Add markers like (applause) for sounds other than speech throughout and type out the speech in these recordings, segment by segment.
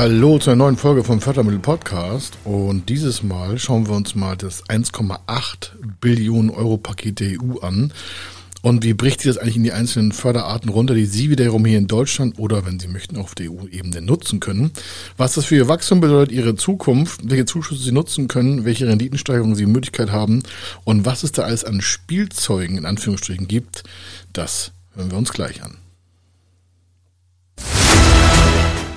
Hallo zu einer neuen Folge vom Fördermittel Podcast und dieses Mal schauen wir uns mal das 1,8 Billionen Euro Paket der EU an und wie bricht sie das eigentlich in die einzelnen Förderarten runter, die Sie wiederum hier in Deutschland oder wenn Sie möchten auf der EU-Ebene nutzen können. Was das für Ihr Wachstum bedeutet, Ihre Zukunft, welche Zuschüsse Sie nutzen können, welche Renditensteigerungen Sie Möglichkeit haben und was es da alles an Spielzeugen in Anführungsstrichen gibt, das hören wir uns gleich an.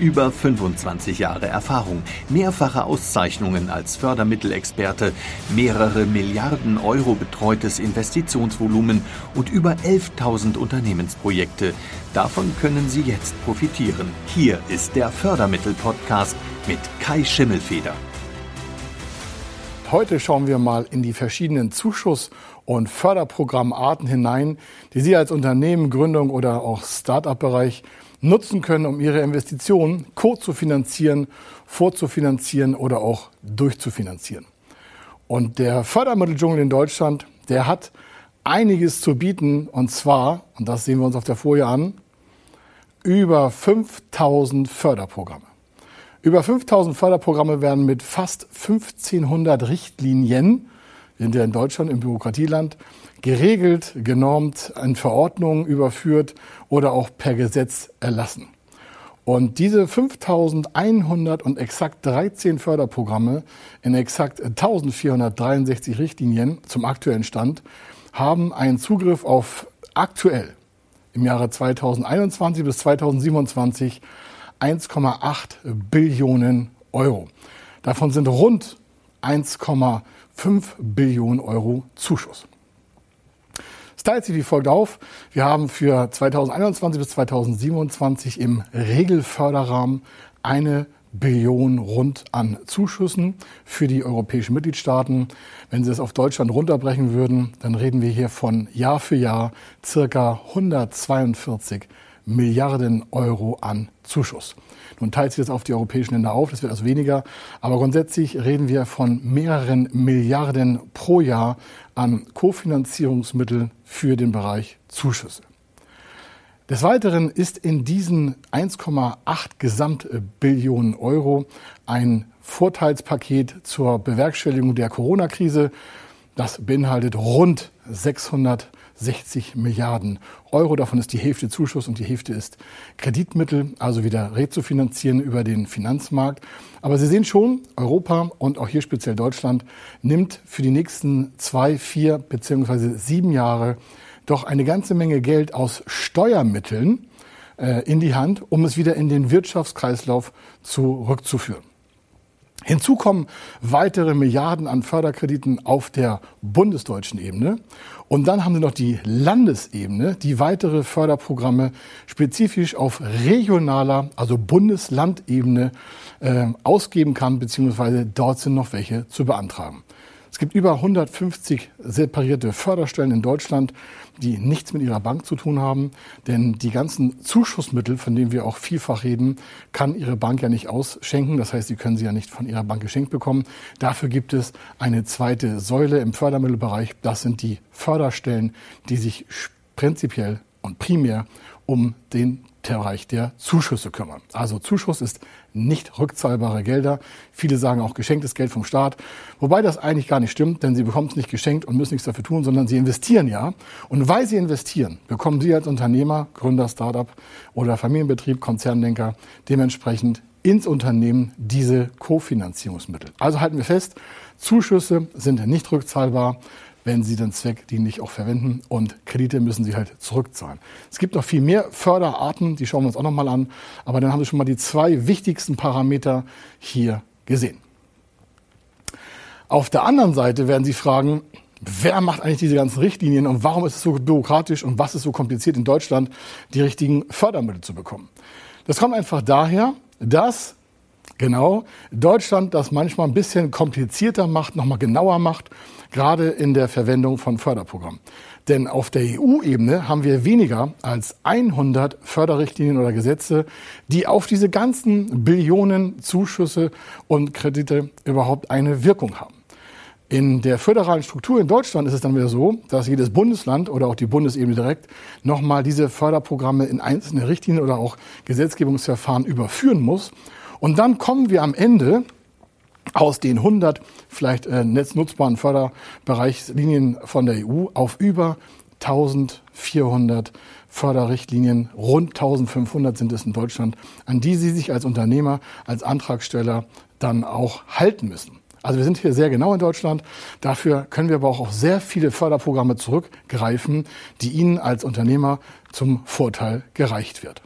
Über 25 Jahre Erfahrung, mehrfache Auszeichnungen als Fördermittelexperte, mehrere Milliarden Euro betreutes Investitionsvolumen und über 11.000 Unternehmensprojekte. Davon können Sie jetzt profitieren. Hier ist der Fördermittel-Podcast mit Kai Schimmelfeder. Heute schauen wir mal in die verschiedenen Zuschuss- und Förderprogrammarten hinein, die Sie als Unternehmen, Gründung oder auch Start-up-Bereich nutzen können, um ihre Investitionen co-zu-finanzieren, vorzufinanzieren oder auch durchzufinanzieren. Und der Fördermitteldschungel in Deutschland, der hat einiges zu bieten. Und zwar, und das sehen wir uns auf der Folie an, über 5000 Förderprogramme. Über 5000 Förderprogramme werden mit fast 1500 Richtlinien, sind ja in Deutschland im Bürokratieland, geregelt, genormt, in Verordnungen überführt oder auch per Gesetz erlassen. Und diese 5100 und exakt 13 Förderprogramme in exakt 1463 Richtlinien zum aktuellen Stand haben einen Zugriff auf aktuell im Jahre 2021 bis 2027 1,8 Billionen Euro. Davon sind rund 1,5 Billionen Euro Zuschuss. Sich wie folgt auf. Wir haben für 2021 bis 2027 im Regelförderrahmen eine Billion rund an Zuschüssen für die europäischen Mitgliedstaaten. Wenn Sie es auf Deutschland runterbrechen würden, dann reden wir hier von Jahr für Jahr circa 142 Milliarden Euro an Zuschuss. Nun teilt sich das auf die europäischen Länder auf, das wird also weniger. Aber grundsätzlich reden wir von mehreren Milliarden pro Jahr an Kofinanzierungsmitteln für den Bereich Zuschüsse. Des Weiteren ist in diesen 1,8 Gesamtbillionen Euro ein Vorteilspaket zur Bewerkstelligung der Corona-Krise. Das beinhaltet rund 600 60 Milliarden Euro. Davon ist die Hälfte Zuschuss und die Hälfte ist Kreditmittel, also wieder rezufinanzieren über den Finanzmarkt. Aber Sie sehen schon, Europa und auch hier speziell Deutschland nimmt für die nächsten zwei, vier beziehungsweise sieben Jahre doch eine ganze Menge Geld aus Steuermitteln äh, in die Hand, um es wieder in den Wirtschaftskreislauf zurückzuführen. Hinzu kommen weitere Milliarden an Förderkrediten auf der bundesdeutschen Ebene. Und dann haben Sie noch die Landesebene, die weitere Förderprogramme spezifisch auf regionaler, also Bundeslandebene äh, ausgeben kann, beziehungsweise dort sind noch welche zu beantragen. Es gibt über 150 separierte Förderstellen in Deutschland, die nichts mit ihrer Bank zu tun haben. Denn die ganzen Zuschussmittel, von denen wir auch vielfach reden, kann Ihre Bank ja nicht ausschenken. Das heißt, Sie können sie ja nicht von Ihrer Bank geschenkt bekommen. Dafür gibt es eine zweite Säule im Fördermittelbereich. Das sind die Förderstellen, die sich prinzipiell und primär um den Bereich der Zuschüsse kümmern. Also Zuschuss ist nicht rückzahlbare Gelder. Viele sagen auch geschenktes Geld vom Staat. Wobei das eigentlich gar nicht stimmt, denn sie bekommen es nicht geschenkt und müssen nichts dafür tun, sondern sie investieren ja. Und weil sie investieren, bekommen sie als Unternehmer, Gründer, Startup oder Familienbetrieb, Konzerndenker dementsprechend ins Unternehmen diese Kofinanzierungsmittel. Also halten wir fest, Zuschüsse sind nicht rückzahlbar wenn sie den Zweck dienlich auch verwenden und Kredite müssen sie halt zurückzahlen. Es gibt noch viel mehr Förderarten, die schauen wir uns auch nochmal an, aber dann haben wir schon mal die zwei wichtigsten Parameter hier gesehen. Auf der anderen Seite werden Sie fragen, wer macht eigentlich diese ganzen Richtlinien und warum ist es so bürokratisch und was ist so kompliziert in Deutschland, die richtigen Fördermittel zu bekommen? Das kommt einfach daher, dass Genau. Deutschland das manchmal ein bisschen komplizierter macht, nochmal genauer macht, gerade in der Verwendung von Förderprogrammen. Denn auf der EU-Ebene haben wir weniger als 100 Förderrichtlinien oder Gesetze, die auf diese ganzen Billionen Zuschüsse und Kredite überhaupt eine Wirkung haben. In der föderalen Struktur in Deutschland ist es dann wieder so, dass jedes Bundesland oder auch die Bundesebene direkt nochmal diese Förderprogramme in einzelne Richtlinien oder auch Gesetzgebungsverfahren überführen muss. Und dann kommen wir am Ende aus den 100 vielleicht äh, netznutzbaren Förderbereichslinien von der EU auf über 1400 Förderrichtlinien, rund 1500 sind es in Deutschland, an die Sie sich als Unternehmer, als Antragsteller dann auch halten müssen. Also wir sind hier sehr genau in Deutschland. Dafür können wir aber auch auf sehr viele Förderprogramme zurückgreifen, die Ihnen als Unternehmer zum Vorteil gereicht wird.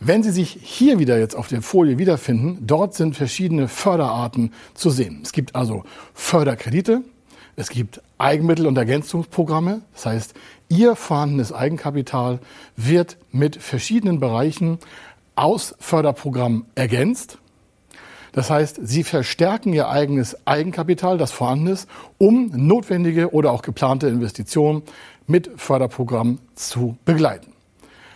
Wenn Sie sich hier wieder jetzt auf der Folie wiederfinden, dort sind verschiedene Förderarten zu sehen. Es gibt also Förderkredite, es gibt Eigenmittel- und Ergänzungsprogramme. Das heißt, Ihr vorhandenes Eigenkapital wird mit verschiedenen Bereichen aus Förderprogrammen ergänzt. Das heißt, Sie verstärken Ihr eigenes Eigenkapital, das vorhanden ist, um notwendige oder auch geplante Investitionen mit Förderprogrammen zu begleiten.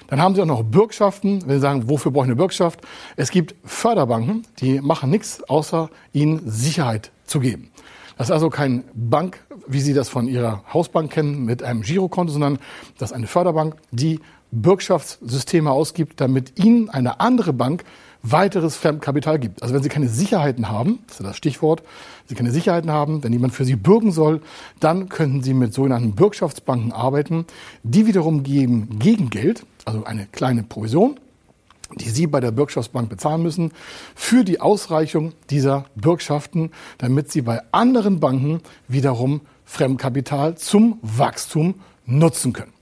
Dann haben Sie auch noch Bürgschaften. Wenn Sie sagen, wofür brauche ich eine Bürgschaft? Es gibt Förderbanken, die machen nichts, außer Ihnen Sicherheit zu geben. Das ist also kein Bank, wie Sie das von Ihrer Hausbank kennen, mit einem Girokonto, sondern das ist eine Förderbank, die Bürgschaftssysteme ausgibt, damit Ihnen eine andere Bank weiteres Fremdkapital gibt. Also wenn Sie keine Sicherheiten haben, das ist das Stichwort, Sie keine Sicherheiten haben, wenn jemand für Sie bürgen soll, dann könnten Sie mit sogenannten Bürgschaftsbanken arbeiten. Die wiederum geben Gegengeld, also eine kleine Provision, die Sie bei der Bürgschaftsbank bezahlen müssen, für die Ausreichung dieser Bürgschaften, damit Sie bei anderen Banken wiederum Fremdkapital zum Wachstum nutzen können.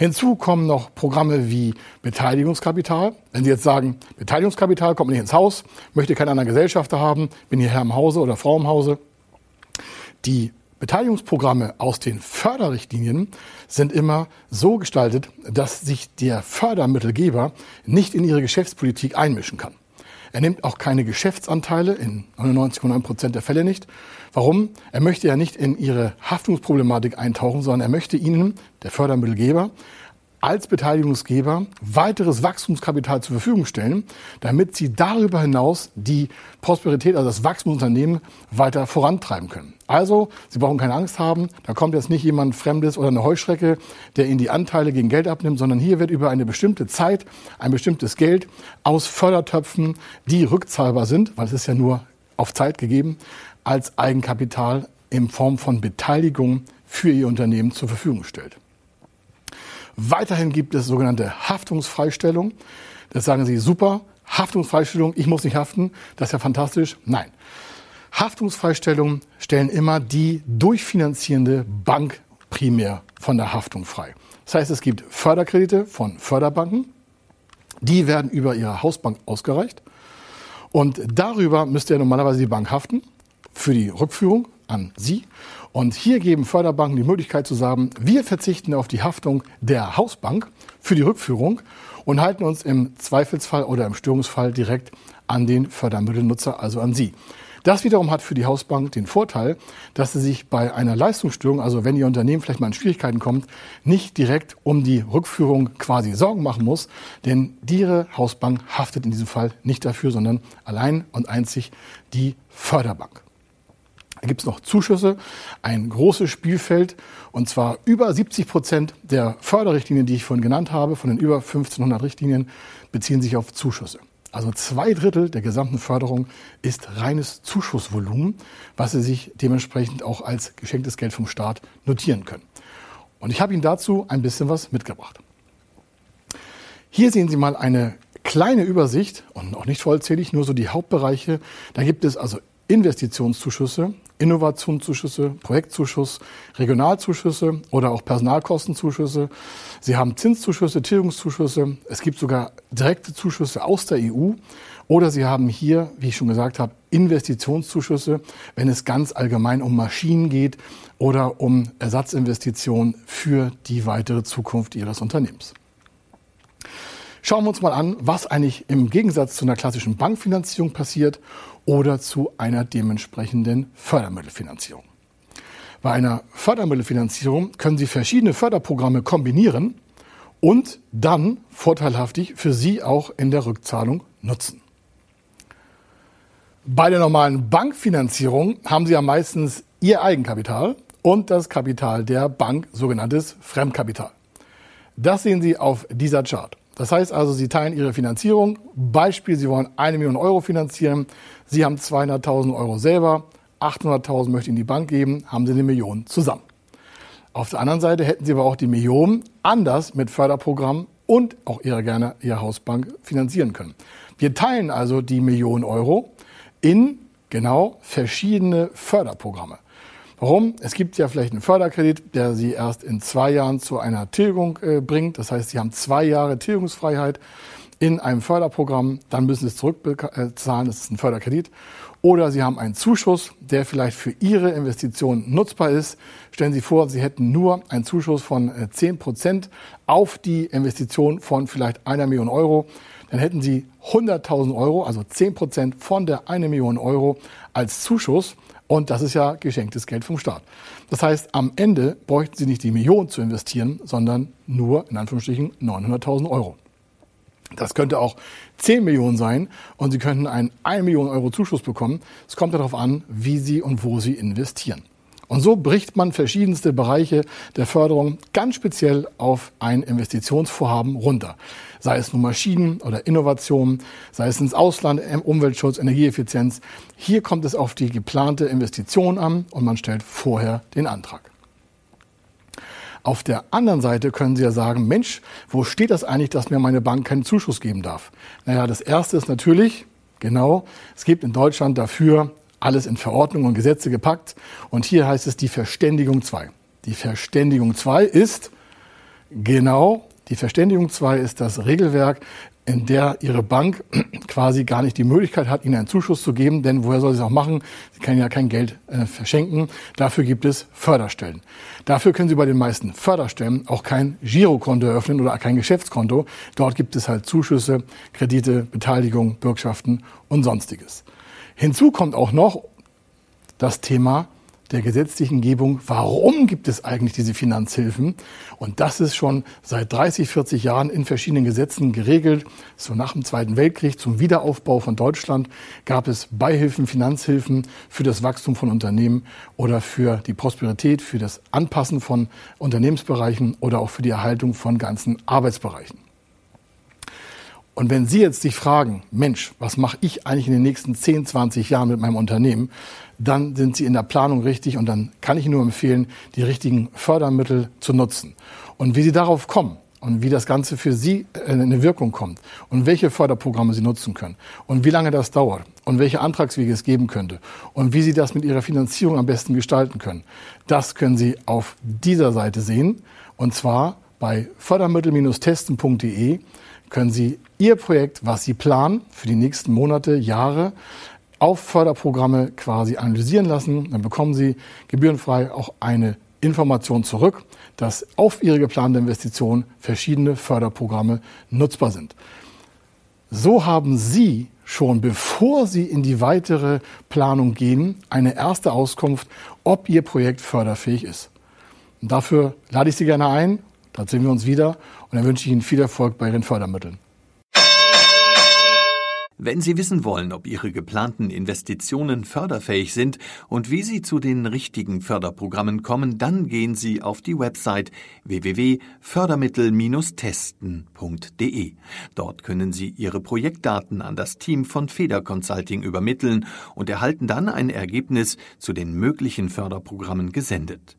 Hinzu kommen noch Programme wie Beteiligungskapital. Wenn Sie jetzt sagen, Beteiligungskapital kommt nicht ins Haus, möchte keinen anderen Gesellschafter haben, bin hier Herr im Hause oder Frau im Hause. Die Beteiligungsprogramme aus den Förderrichtlinien sind immer so gestaltet, dass sich der Fördermittelgeber nicht in ihre Geschäftspolitik einmischen kann. Er nimmt auch keine Geschäftsanteile, in 99,9 Prozent der Fälle nicht. Warum? Er möchte ja nicht in ihre Haftungsproblematik eintauchen, sondern er möchte ihnen, der Fördermittelgeber, als Beteiligungsgeber weiteres Wachstumskapital zur Verfügung stellen, damit sie darüber hinaus die Prosperität, also das Wachstumsunternehmen weiter vorantreiben können. Also, Sie brauchen keine Angst haben, da kommt jetzt nicht jemand Fremdes oder eine Heuschrecke, der Ihnen die Anteile gegen Geld abnimmt, sondern hier wird über eine bestimmte Zeit ein bestimmtes Geld aus Fördertöpfen, die rückzahlbar sind, weil es ist ja nur auf Zeit gegeben, als Eigenkapital in Form von Beteiligung für Ihr Unternehmen zur Verfügung gestellt. Weiterhin gibt es sogenannte Haftungsfreistellung. Das sagen Sie, super, Haftungsfreistellung, ich muss nicht haften, das ist ja fantastisch. Nein. Haftungsfreistellungen stellen immer die durchfinanzierende Bank primär von der Haftung frei. Das heißt, es gibt Förderkredite von Förderbanken, die werden über ihre Hausbank ausgereicht und darüber müsste ja normalerweise die Bank haften für die Rückführung an Sie. Und hier geben Förderbanken die Möglichkeit zu sagen, wir verzichten auf die Haftung der Hausbank für die Rückführung und halten uns im Zweifelsfall oder im Störungsfall direkt an den Fördermittelnutzer, also an Sie. Das wiederum hat für die Hausbank den Vorteil, dass sie sich bei einer Leistungsstörung, also wenn Ihr Unternehmen vielleicht mal in Schwierigkeiten kommt, nicht direkt um die Rückführung quasi Sorgen machen muss, denn Ihre Hausbank haftet in diesem Fall nicht dafür, sondern allein und einzig die Förderbank. Da gibt es noch Zuschüsse, ein großes Spielfeld und zwar über 70 Prozent der Förderrichtlinien, die ich vorhin genannt habe, von den über 1500 Richtlinien, beziehen sich auf Zuschüsse. Also zwei Drittel der gesamten Förderung ist reines Zuschussvolumen, was Sie sich dementsprechend auch als geschenktes Geld vom Staat notieren können. Und ich habe Ihnen dazu ein bisschen was mitgebracht. Hier sehen Sie mal eine kleine Übersicht und auch nicht vollzählig, nur so die Hauptbereiche. Da gibt es also Investitionszuschüsse, Innovationszuschüsse, Projektzuschuss, Regionalzuschüsse oder auch Personalkostenzuschüsse. Sie haben Zinszuschüsse, Tilgungszuschüsse. Es gibt sogar direkte Zuschüsse aus der EU. Oder Sie haben hier, wie ich schon gesagt habe, Investitionszuschüsse, wenn es ganz allgemein um Maschinen geht oder um Ersatzinvestitionen für die weitere Zukunft Ihres Unternehmens. Schauen wir uns mal an, was eigentlich im Gegensatz zu einer klassischen Bankfinanzierung passiert oder zu einer dementsprechenden Fördermittelfinanzierung. Bei einer Fördermittelfinanzierung können Sie verschiedene Förderprogramme kombinieren und dann vorteilhaftig für Sie auch in der Rückzahlung nutzen. Bei der normalen Bankfinanzierung haben Sie ja meistens Ihr Eigenkapital und das Kapital der Bank, sogenanntes Fremdkapital. Das sehen Sie auf dieser Chart. Das heißt also, Sie teilen Ihre Finanzierung. Beispiel, Sie wollen eine Million Euro finanzieren. Sie haben 200.000 Euro selber. 800.000 möchte Ihnen die Bank geben. Haben Sie eine Million zusammen. Auf der anderen Seite hätten Sie aber auch die Millionen anders mit Förderprogrammen und auch Ihre gerne Ihre Hausbank finanzieren können. Wir teilen also die Millionen Euro in genau verschiedene Förderprogramme. Warum? Es gibt ja vielleicht einen Förderkredit, der Sie erst in zwei Jahren zu einer Tilgung äh, bringt. Das heißt, Sie haben zwei Jahre Tilgungsfreiheit in einem Förderprogramm. Dann müssen Sie es zurückbezahlen. Das ist ein Förderkredit. Oder Sie haben einen Zuschuss, der vielleicht für Ihre Investition nutzbar ist. Stellen Sie vor, Sie hätten nur einen Zuschuss von äh, 10 Prozent auf die Investition von vielleicht einer Million Euro. Dann hätten Sie 100.000 Euro, also 10 Prozent von der eine Million Euro als Zuschuss. Und das ist ja geschenktes Geld vom Staat. Das heißt, am Ende bräuchten Sie nicht die Million zu investieren, sondern nur, in Anführungsstrichen, 900.000 Euro. Das könnte auch 10 Millionen sein und Sie könnten einen 1 Million Euro Zuschuss bekommen. Es kommt darauf an, wie Sie und wo Sie investieren. Und so bricht man verschiedenste Bereiche der Förderung ganz speziell auf ein Investitionsvorhaben runter. Sei es nur Maschinen oder Innovationen, sei es ins Ausland, Umweltschutz, Energieeffizienz. Hier kommt es auf die geplante Investition an und man stellt vorher den Antrag. Auf der anderen Seite können Sie ja sagen, Mensch, wo steht das eigentlich, dass mir meine Bank keinen Zuschuss geben darf? Naja, das erste ist natürlich, genau, es gibt in Deutschland dafür alles in Verordnungen und Gesetze gepackt. Und hier heißt es die Verständigung 2. Die Verständigung 2 ist genau, die Verständigung 2 ist das Regelwerk, in der Ihre Bank (clears throat) quasi gar nicht die Möglichkeit hat, Ihnen einen Zuschuss zu geben, denn woher soll sie es auch machen? Sie können ja kein Geld äh, verschenken. Dafür gibt es Förderstellen. Dafür können Sie bei den meisten Förderstellen auch kein Girokonto eröffnen oder kein Geschäftskonto. Dort gibt es halt Zuschüsse, Kredite, Beteiligung, Bürgschaften und sonstiges. Hinzu kommt auch noch das Thema der gesetzlichen Gebung, warum gibt es eigentlich diese Finanzhilfen? Und das ist schon seit 30, 40 Jahren in verschiedenen Gesetzen geregelt. So nach dem Zweiten Weltkrieg zum Wiederaufbau von Deutschland gab es Beihilfen, Finanzhilfen für das Wachstum von Unternehmen oder für die Prosperität, für das Anpassen von Unternehmensbereichen oder auch für die Erhaltung von ganzen Arbeitsbereichen. Und wenn Sie jetzt sich fragen, Mensch, was mache ich eigentlich in den nächsten 10, 20 Jahren mit meinem Unternehmen, dann sind Sie in der Planung richtig und dann kann ich nur empfehlen, die richtigen Fördermittel zu nutzen. Und wie Sie darauf kommen und wie das Ganze für Sie äh, in eine Wirkung kommt und welche Förderprogramme Sie nutzen können und wie lange das dauert und welche Antragswege es geben könnte und wie Sie das mit Ihrer Finanzierung am besten gestalten können, das können Sie auf dieser Seite sehen und zwar bei fördermittel-testen.de können Sie Ihr Projekt, was Sie planen für die nächsten Monate, Jahre, auf Förderprogramme quasi analysieren lassen. Dann bekommen Sie gebührenfrei auch eine Information zurück, dass auf Ihre geplante Investition verschiedene Förderprogramme nutzbar sind. So haben Sie schon bevor Sie in die weitere Planung gehen, eine erste Auskunft, ob Ihr Projekt förderfähig ist. Und dafür lade ich Sie gerne ein dann sehen wir uns wieder und dann wünsche ich Ihnen viel Erfolg bei Ihren Fördermitteln. Wenn Sie wissen wollen, ob Ihre geplanten Investitionen förderfähig sind und wie Sie zu den richtigen Förderprogrammen kommen, dann gehen Sie auf die Website www.fördermittel-testen.de. Dort können Sie Ihre Projektdaten an das Team von Feder Consulting übermitteln und erhalten dann ein Ergebnis zu den möglichen Förderprogrammen gesendet.